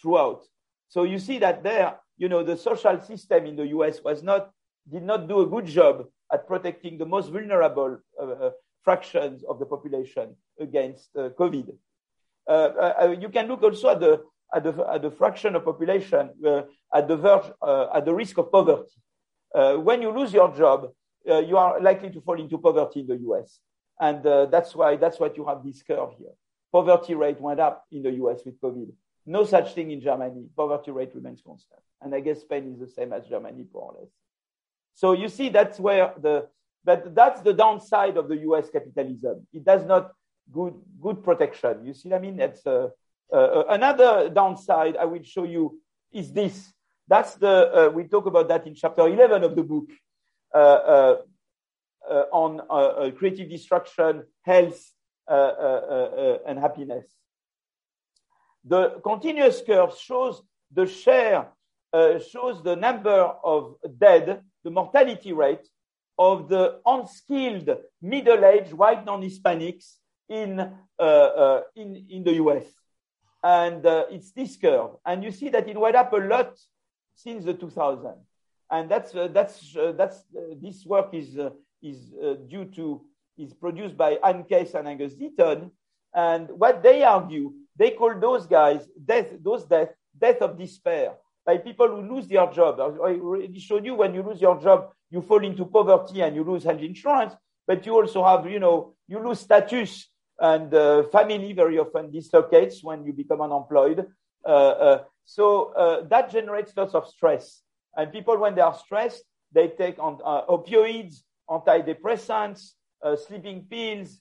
throughout. So you see that there, you know, the social system in the US was not, did not do a good job at protecting the most vulnerable uh, uh fractions of the population against uh, COVID. Uh, uh, uh, you can look also at the, at the, at the fraction of population at the verge, at the risk of poverty. Uh, when you lose your job, uh, you are likely to fall into poverty in the US. And uh, that's why, that's what you have this curve here. Poverty rate went up in the US with COVID. No such thing in Germany. Poverty rate remains constant. And I guess Spain is the same as Germany, more or less. So you see, that's where the, but that's the downside of the US capitalism. It does not good, good protection. You see what I mean? That's uh, uh, another downside I will show you is this. That's the, uh, we talk about that in chapter 11 of the book uh, uh, uh, on creative destruction, health, and happiness. The continuous curve shows the share, shows the number of dead, the mortality rate of the unskilled middle-aged white non-Hispanics in, uh, uh, in, in the US. And uh, it's this curve. And you see that it went up a lot since the 2000. And that's, uh, that's, uh, that's, uh, this work is, is due to, is produced by Anne Case and Angus Deaton. And what they argue, they call those guys death, those death, death of despair by people who lose their job. I already showed you when you lose your job, you fall into poverty and you lose health insurance, but you also have, you know, you lose status and uh, family very often dislocates when you become unemployed. Uh, uh, so uh, that generates lots of stress. And people, when they are stressed, they take on uh, opioids, antidepressants, uh, sleeping pills.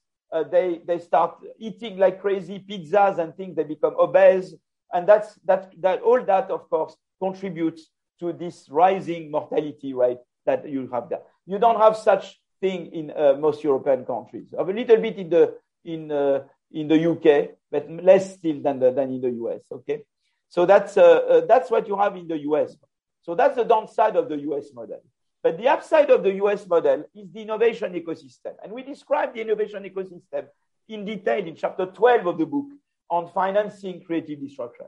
they, they start eating like crazy pizzas and things. they become obese. And that's, that, that, all that, of course, contributes to this rising mortality rate that you have there. You don't have such thing in most European countries. Of a little bit in the in uh, in the UK, but less still than the, than in the US. Okay, so that's uh, uh, that's what you have in the US. So that's the downside of the US model. But the upside of the US model is the innovation ecosystem, and we describe the innovation ecosystem in detail in chapter 12 of the book on financing creative destruction.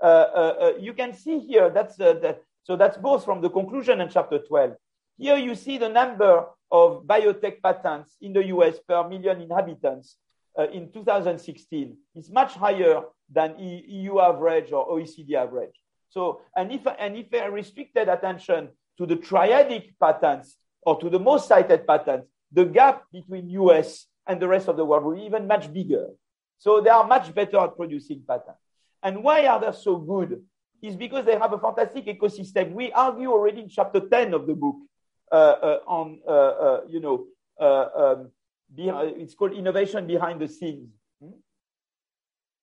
Uh, uh, uh, you can see here that's that, so that's both from the conclusion and chapter 12. Here you see the number of biotech patents in the US per million inhabitants uh, in 2016 is much higher than EU average or OECD average. So, and if, and if I restricted attention to the triadic patents or to the most cited patents, the gap between US and the rest of the world will be even much bigger. So they are much better at producing patents. And why are they so good? Is because they have a fantastic ecosystem. We argue already in chapter 10 of the book uh, uh, on, uh, uh you know, uh, um, it's called innovation behind the scenes. Hmm?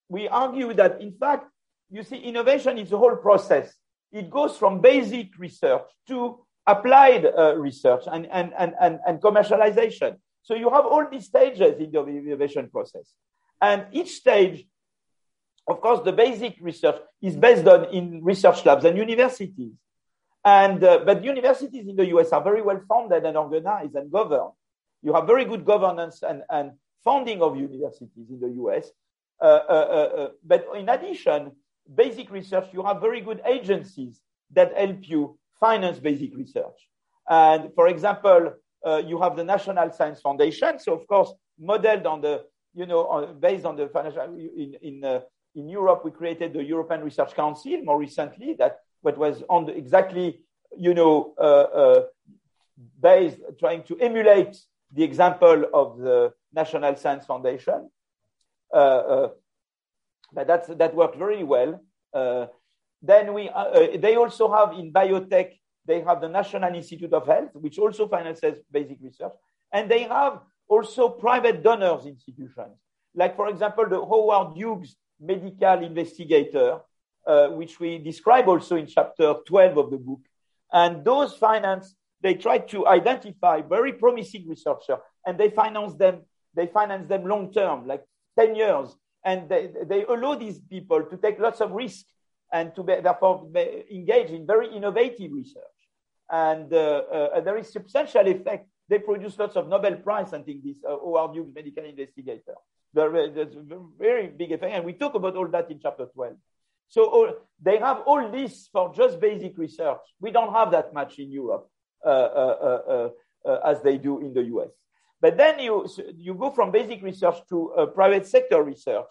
We argue that, in fact, you see, innovation is a whole process. It goes from basic research to applied uh, research and, and, and, and, and commercialization. So you have all these stages in the innovation process. And each stage, of course, the basic research is based on in research labs and universities. And, uh, but universities in the US are very well funded and organized and governed. You have very good governance and, and funding of universities in the US. Uh, uh, uh, uh, but in addition, basic research, you have very good agencies that help you finance basic research. And for example, uh, you have the National Science Foundation. So of course, modeled on the, you know, on, based on the financial, in, in, uh, in Europe, we created the European Research Council more recently that what was on the, exactly, you know, based, trying to emulate the example of the National Science Foundation. Uh, uh, but that's, that worked very well. Uh, then we, they also have in biotech, they have the National Institute of Health, which also finances basic research. And they have also private donors institutions. Like, for example, the Howard Hughes Medical Investigator, uh, which we describe also in chapter 12 of the book. And those finance they try to identify very promising researchers and they finance them, they finance them long term, like 10 years. And they, they allow these people to take lots of risk and to be, therefore engage in very innovative research. And, uh, uh, there is substantial effect. They produce lots of Nobel Prize, I think, this uh, medical investigator. There's a very big effect. And we talk about all that in chapter 12. So all, they have all this for just basic research. We don't have that much in Europe. Uh uh, uh, uh, uh, as they do in the US. But then you, you go from basic research to uh, private sector research,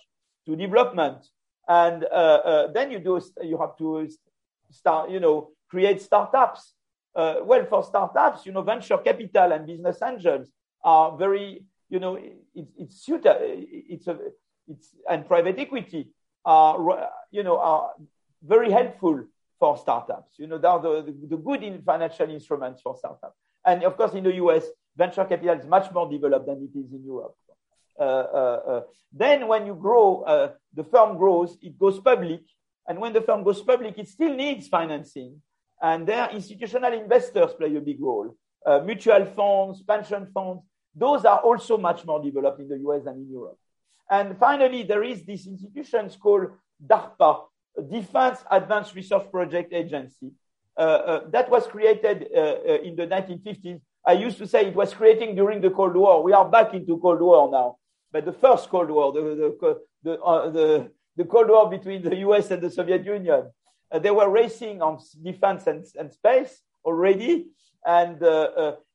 to development, And then you do, you have to start, you know, create startups. Well, for startups, you know, venture capital and business angels are very, you know, it, it's suited, it's a, it's, and private equity are, you know, are very helpful for startups. You know, they are the, the, the good in financial instruments for startups. And of course, in the US, venture capital is much more developed than it is in Europe. Uh, uh, uh, then when you grow, uh, the firm grows, it goes public. And when the firm goes public, it still needs financing. And there, institutional investors play a big role. Uh, mutual funds, pension funds, those are also much more developed in the US than in Europe. And finally, there is these institutions called DARPA, Defense Advanced Research Project Agency, uh, uh, that was created uh, in the 1950s. I used to say it was creating during the Cold War. We are back into Cold War now. But the first Cold War, the, the, the, the, Cold War between the US and the Soviet Union, they were racing on defense and, and space already. And,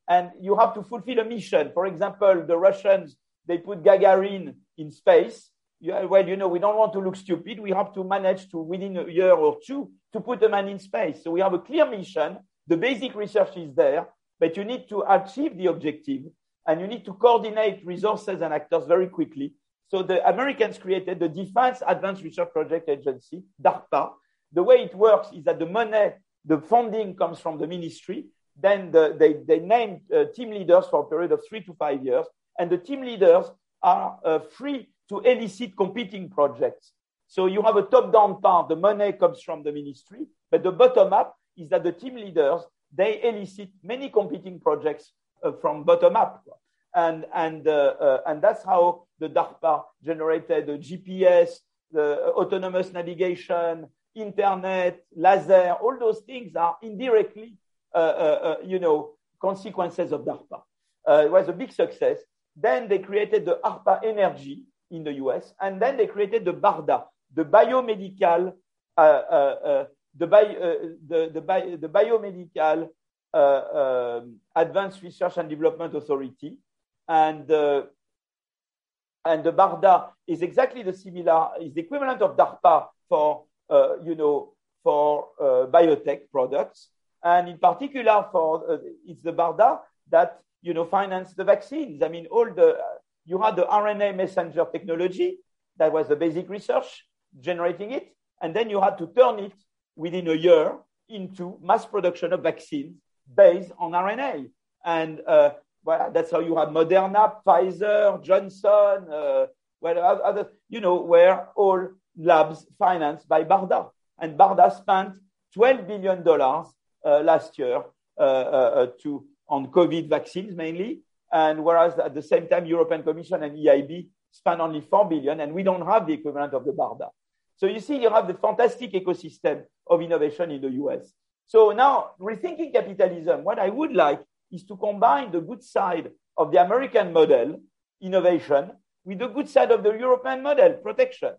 and you have to fulfill a mission. For example, the Russians, they put Gagarin in space well, you know, we don't want to look stupid. We have to manage to, within a year or two, to put a man in space. So we have a clear mission. The basic research is there, but you need to achieve the objective and you need to coordinate resources and actors very quickly. So the Americans created the Defense Advanced Research Project Agency, DARPA. The way it works is that the money, the funding comes from the ministry. Then the, they, they name uh, team leaders for a period of three to five years. And the team leaders are uh, free to elicit competing projects. So you have a top-down part, the money comes from the ministry, but the bottom-up is that the team leaders, they elicit many competing projects uh, from bottom-up. And, and, uh, uh, and that's how the DARPA generated the GPS, the autonomous navigation, internet, laser, all those things are indirectly, uh, uh, uh, you know, consequences of DARPA. it was a big success. Then they created the ARPA Energy, in the US. And then they created the BARDA, the biomedical, uh, uh, uh the, bi- uh, the, the, bi- the, biomedical uh, um, Advanced Research and Development Authority. And, and the BARDA is exactly the similar, is the equivalent of DARPA for, you know, for biotech products. And in particular, for it's the BARDA that you know finance the vaccines. I mean, all the you had the RNA messenger technology, that was the basic research, generating it, and then you had to turn it within a year into mass production of vaccines based on RNA. And uh, well, that's how you had Moderna, Pfizer, Johnson, uh, well, other, you know, were all labs financed by BARDA. And BARDA spent $12 billion uh, last year uh, uh, to, on COVID vaccines mainly, and whereas at the same time, European Commission and EIB spend only 4 billion, and we don't have the equivalent of the BARDA. So you see, you have the fantastic ecosystem of innovation in the US. So now, rethinking capitalism, what I would like is to combine the good side of the American model, innovation, with the good side of the European model, protection.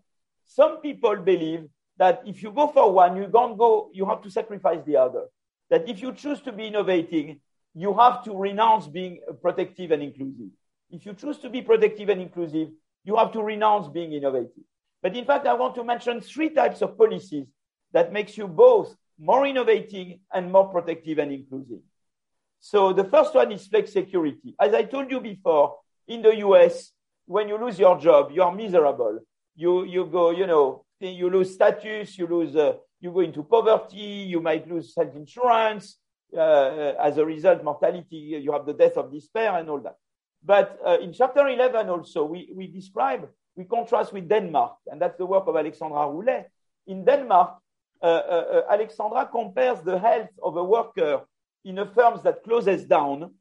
Some people believe that if you go for one, you don't go, you have to sacrifice the other. That if you choose to be innovating, you have to renounce being protective and inclusive. If you choose to be protective and inclusive, you have to renounce being innovative. But in fact, I want to mention three types of policies that makes you both more innovating and more protective and inclusive. So the first one is flexicurity. As I told you before, in the US, when you lose your job, you are miserable. You, you go, you know, you lose status, you lose, uh, you go into poverty, you might lose health insurance, uh, as a result, mortality, you have the death of despair and all that. But uh, in chapter 11 also, we, we describe, we contrast with Denmark, and that's the work of Alexandra Roulet. In Denmark, uh, uh, uh Alexandra compares the health of a worker in a firm that closes down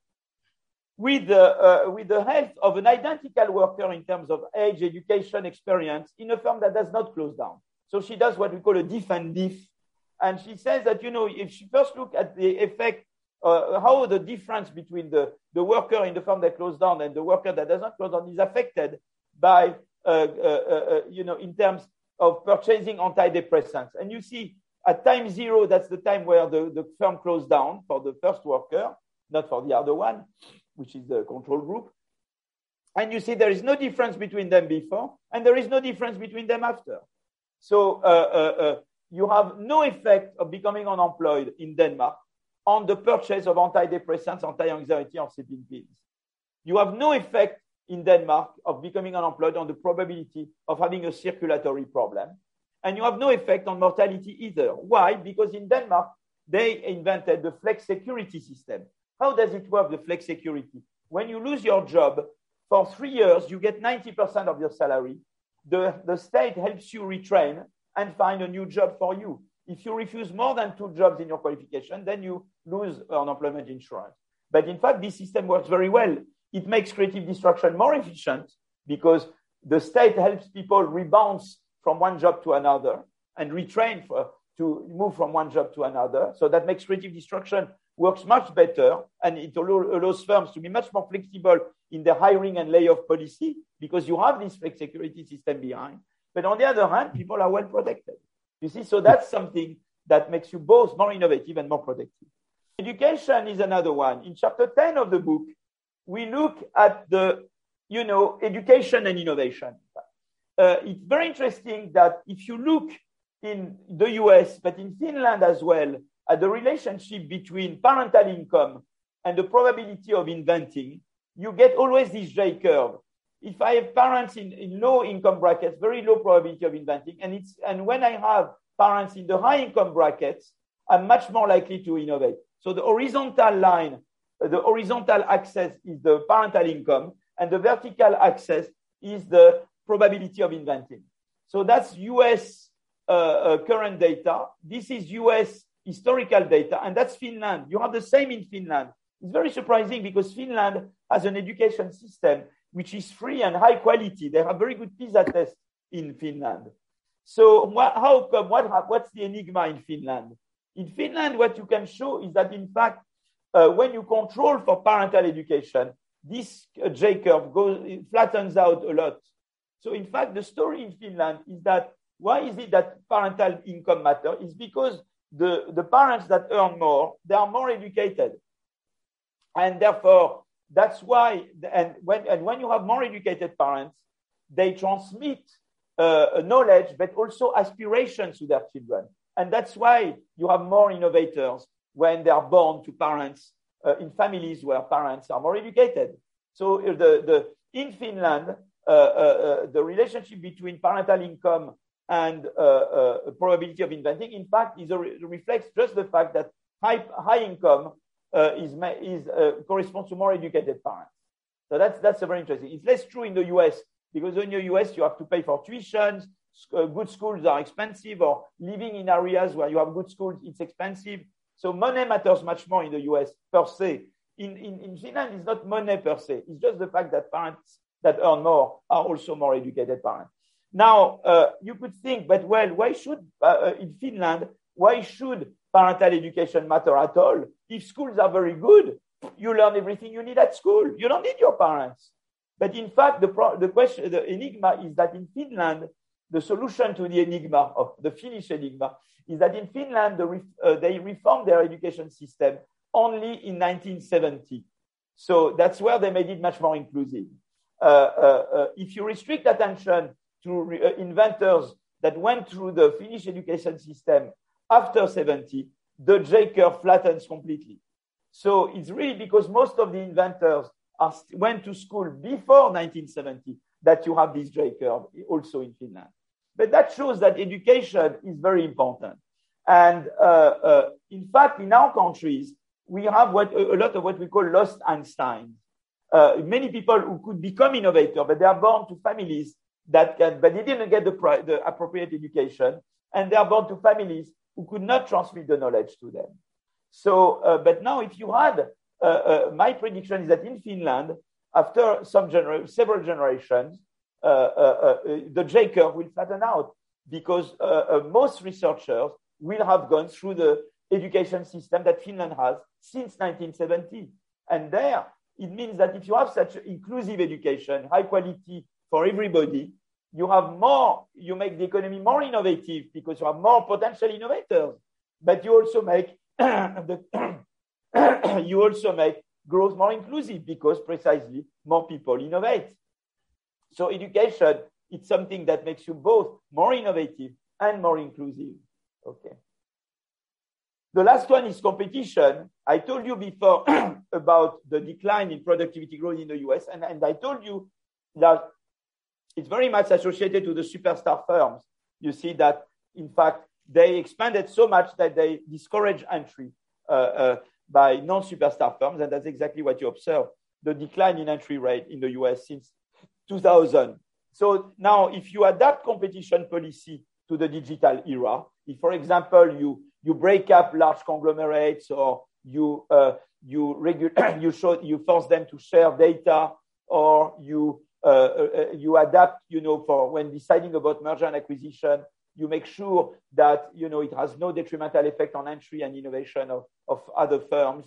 with, uh, with the health of an identical worker in terms of age, education, experience in a firm that does not close down. So she does what we call a diff and diff and she says that, you know, if she first look at the effect, uh, how the difference between the, the worker in the firm that closed down and the worker that does not close down is affected by, uh, uh, uh, uh you know, in terms of purchasing antidepressants. And you see at time zero, that's the time where the, the firm closed down for the first worker, not for the other one, which is the control group. And you see there is no difference between them before, and there is no difference between them after. So uh, you have no effect of becoming unemployed in Denmark on the purchase of antidepressants, anti-anxiety, or sleeping pills. You have no effect in Denmark of becoming unemployed on the probability of having a circulatory problem. And you have no effect on mortality either. Why? Because in Denmark, they invented the flexicurity system. How does it work, the flexicurity? When you lose your job, for three years, you get 90% of your salary. The, the state helps you retrain and find a new job for you. If you refuse more than two jobs in your qualification, then you lose unemployment insurance. But in fact, this system works very well. It makes creative destruction more efficient because the state helps people rebound from one job to another and retrain for, to move from one job to another. So that makes creative destruction works much better and it allows firms to be much more flexible in their hiring and layoff policy because you have this flexicurity system behind. But on the other hand, people are well protected. You see, so that's something that makes you both more innovative and more productive. Education is another one. In chapter 10 of the book, we look at the, you know, education and innovation. Uh, it's very interesting that if you look in the US, but in Finland as well, at the relationship between parental income and the probability of inventing, you get always this J curve. If I have parents in, in low income brackets, very low probability of inventing, and it's and when I have parents in the high income brackets, I'm much more likely to innovate. So the horizontal line, the horizontal axis is the parental income, and the vertical axis is the probability of inventing. So that's US uh, uh, current data. This is US historical data, and that's Finland. You have the same in Finland. It's very surprising because Finland has an education system which is free and high quality. They have very good PISA tests in Finland. So what, how come, what, what's the enigma in Finland? In Finland, what you can show is that in fact, uh, when you control for parental education, this uh, J curve goes, flattens out a lot. So in fact, the story in Finland is that why is it that parental income matter? Is because the, the parents that earn more, they are more educated. And therefore, that's why, and when, and when you have more educated parents, they transmit uh, knowledge, but also aspirations to their children. And that's why you have more innovators when they are born to parents uh, in families where parents are more educated. So uh, the, the, in Finland, uh, uh, uh the relationship between parental income and probability of inventing, in fact, is a re- reflects just the fact that high, high income uh, is, is uh, corresponds to more educated parents. So that's that's a very interesting. It's less true in the US because in the US you have to pay for tuitions. Uh, good schools are expensive, or living in areas where you have good schools, it's expensive. So money matters much more in the US per se. In, in, in Finland, it's not money per se. It's just the fact that parents that earn more are also more educated parents. Now, uh, you could think, but well, why should, uh, uh in Finland, why should parental education matter at all. If schools are very good, you learn everything you need at school. You don't need your parents. But in fact, the, pro- the question, the enigma is that in Finland, the solution to the enigma of the Finnish enigma is that in Finland, the re- uh, they reformed their education system only in 1970. So that's where they made it much more inclusive. Uh, uh, uh if you restrict attention to re- uh, inventors that went through the Finnish education system after 70, the J curve flattens completely. So it's really because most of the inventors are, went to school before 1970 that you have this J curve also in Finland. But that shows that education is very important. And uh, uh, in fact, in our countries, we have what, a lot of what we call lost Einstein. Uh, many people who could become innovators, but they are born to families that can, but they didn't get the, the appropriate education, and they are born to families who could not transmit the knowledge to them. So, uh, but now if you had, uh, uh, my prediction is that in Finland, after some several generations, uh, uh, uh, the J curve will flatten out because most researchers will have gone through the education system that Finland has since 1970. And there, it means that if you have such inclusive education, high quality for everybody, you have more, you make the economy more innovative because you have more potential innovators, but you also make the, you also make growth more inclusive because precisely more people innovate. So education, it's something that makes you both more innovative and more inclusive. Okay. The last one is competition. I told you before about the decline in productivity growth in the US, and, and I told you that it's very much associated to the superstar firms. You see that, in fact, they expanded so much that they discourage entry uh, uh, by non-superstar firms, and that's exactly what you observe, the decline in entry rate in the US since 2000. So now, if you adapt competition policy to the digital era, if, for example, you, you break up large conglomerates or you, uh, you, regu- you, show, you force them to share data or you, you adapt, you know, for when deciding about merger and acquisition, you make sure that you know it has no detrimental effect on entry and innovation of, of other firms.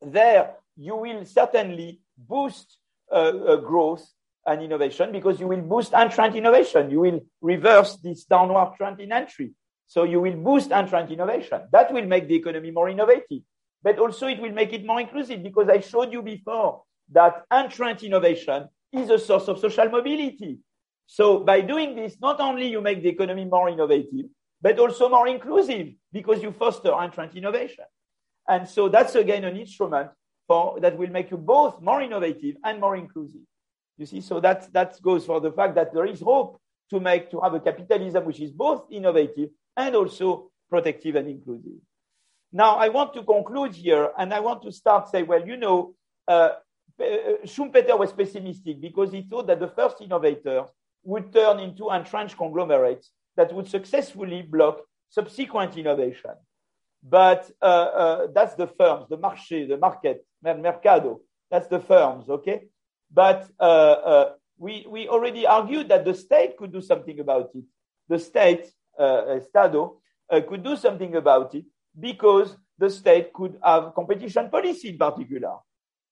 There, you will certainly boost uh, uh, growth and innovation because you will boost entrant innovation. You will reverse this downward trend in entry. So you will boost entrant innovation. That will make the economy more innovative. But also it will make it more inclusive because I showed you before that entrant innovation is a source of social mobility. So by doing this, not only you make the economy more innovative, but also more inclusive because you foster entrant innovation. And so that's again an instrument for, that will make you both more innovative and more inclusive. You see, so that, that goes for the fact that there is hope to make, to have a capitalism which is both innovative and also protective and inclusive. Now, I want to conclude here and I want to start say, well, you know, uh, Schumpeter was pessimistic because he thought that the first innovators would turn into entrenched conglomerates that would successfully block subsequent innovation. But uh, uh, that's the firms, the marché, the market, mercado. That's the firms, okay? But uh, uh, we, we already argued that the state could do something about it. The state, uh, Estado, uh, could do something about it because the state could have competition policy in particular.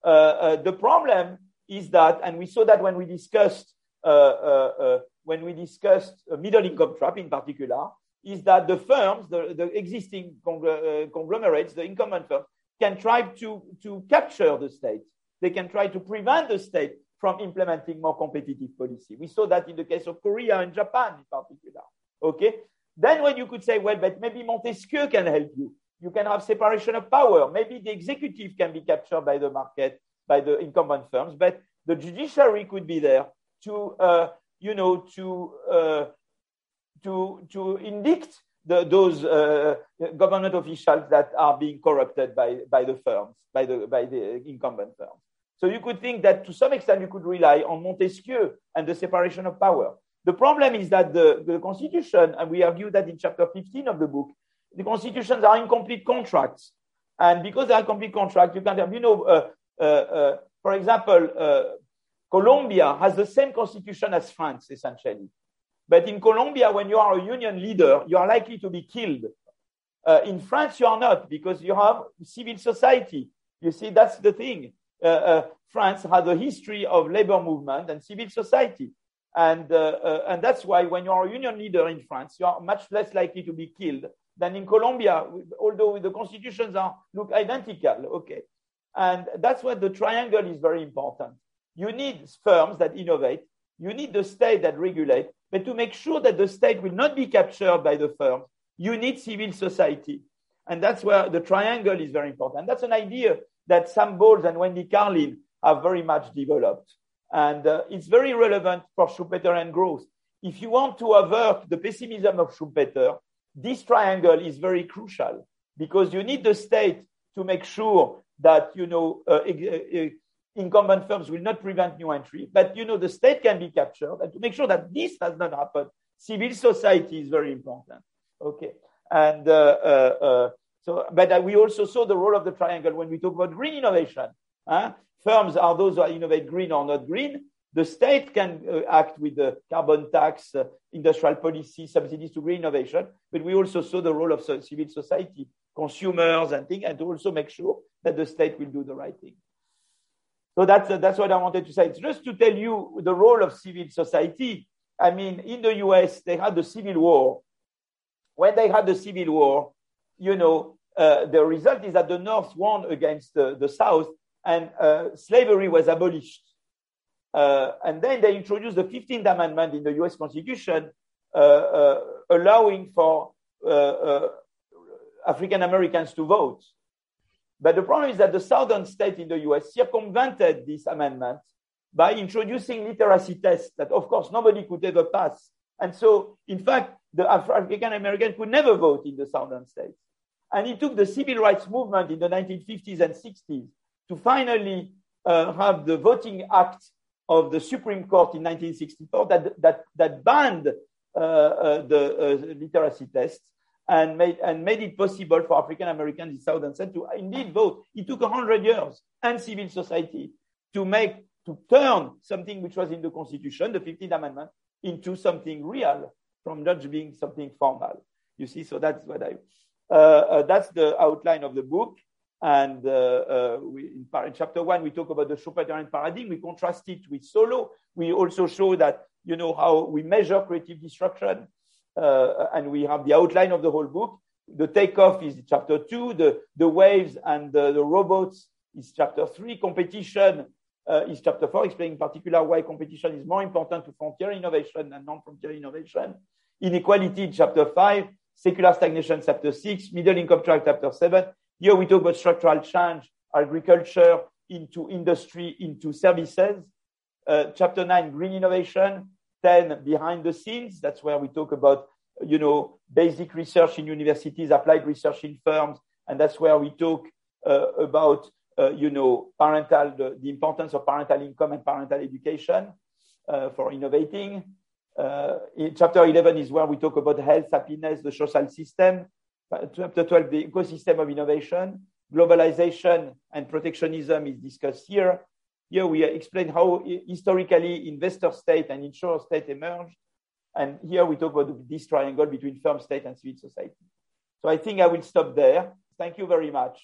The problem is that, and we saw that when we discussed uh, uh, uh, when we discussed middle income trap in particular, is that the firms, the, the existing conglomerates, the incumbent firms, can try to, to capture the state. They can try to prevent the state from implementing more competitive policy. We saw that in the case of Korea and Japan in particular. Okay? Then when you could say, well, but maybe Montesquieu can help you. You can have separation of power. Maybe the executive can be captured by the market, by the incumbent firms, but the judiciary could be there to, uh, you know, to, uh, to, to indict the, those uh, government officials that are being corrupted by, by the firms, by the, by the incumbent firms. So you could think that to some extent you could rely on Montesquieu and the separation of power. The problem is that the, the Constitution, and we argue that in chapter 15 of the book, the constitutions are incomplete contracts. And because they are incomplete contracts, you can't have, you know, uh, uh, uh, for example, uh, Colombia has the same constitution as France, essentially. But in Colombia, when you are a union leader, you are likely to be killed. Uh, in France, you are not because you have civil society. You see, that's the thing. Uh, France has a history of labor movement and civil society. And, and that's why when you are a union leader in France, you are much less likely to be killed than in Colombia, although the constitutions are, look identical. Okay. And that's why the triangle is very important. You need firms that innovate. You need the state that regulate. But to make sure that the state will not be captured by the firms, you need civil society. And that's where the triangle is very important. That's an idea that Sam Bowles and Wendy Carlin have very much developed. And uh, it's very relevant for Schumpeter and growth. If you want to avert the pessimism of Schumpeter, this triangle is very crucial because you need the state to make sure that, you know, uh, uh incumbent firms will not prevent new entry, but you know the state can be captured, and to make sure that this does not happen, civil society is very important. Okay, and uh, uh, uh, so, but uh, we also saw the role of the triangle when we talk about green innovation. Huh? Firms are those who innovate green or not green. The state can uh, act with the carbon tax, uh, industrial policy, subsidies to green innovation, but we also saw the role of civil society, consumers, and things, and to also make sure that the state will do the right thing. So that's, uh, that's what I wanted to say. It's just to tell you the role of civil society. I mean, in the US, they had the Civil War. When they had the Civil War, you know, uh, the result is that the North won against the, the South and uh, slavery was abolished. Uh, and then they introduced the 15th Amendment in the US Constitution, uh, uh, allowing for uh, uh, African Americans to vote. But the problem is that the southern state in the US circumvented this amendment by introducing literacy tests that, of course, nobody could ever pass. And so, in fact, the African American could never vote in the southern states. And it took the civil rights movement in the 1950s and 60s to finally uh, have the Voting Act of the Supreme Court in 1964 that, that, that banned uh, uh, the uh, literacy test and made, and made it possible for African Americans in Southern States to indeed vote. It took 100 years and civil society to make, to turn something which was in the Constitution, the 15th Amendment, into something real from not being something formal. You see, so that's what I, uh, uh, that's the outline of the book. And uh, uh we, in, in, chapter one, we talk about the Schumpeterian paradigm. We contrast it with Solow. We also show that, you know, how we measure creative destruction uh, and we have the outline of the whole book. The takeoff is chapter two, the, the waves and the, the robots is chapter three, competition uh, is chapter four, explaining in particular why competition is more important to frontier innovation than non-frontier innovation. Inequality, chapter five, secular stagnation, chapter six, middle income track, chapter seven. Here we talk about structural change, agriculture into industry, into services. Uh, chapter nine, green innovation. 10 behind the scenes. That's where we talk about, you know, basic research in universities, applied research in firms. And that's where we talk uh, about, uh, you know, parental, the, the, importance of parental income and parental education uh, for innovating. Uh, in chapter 11 is where we talk about health, happiness, the social system. Chapter 12, the ecosystem of innovation. Globalization and protectionism is discussed here. Here we explain how historically investor state and insurer state emerged. And here we talk about this triangle between firm state and civil society. So I think I will stop there. Thank you very much.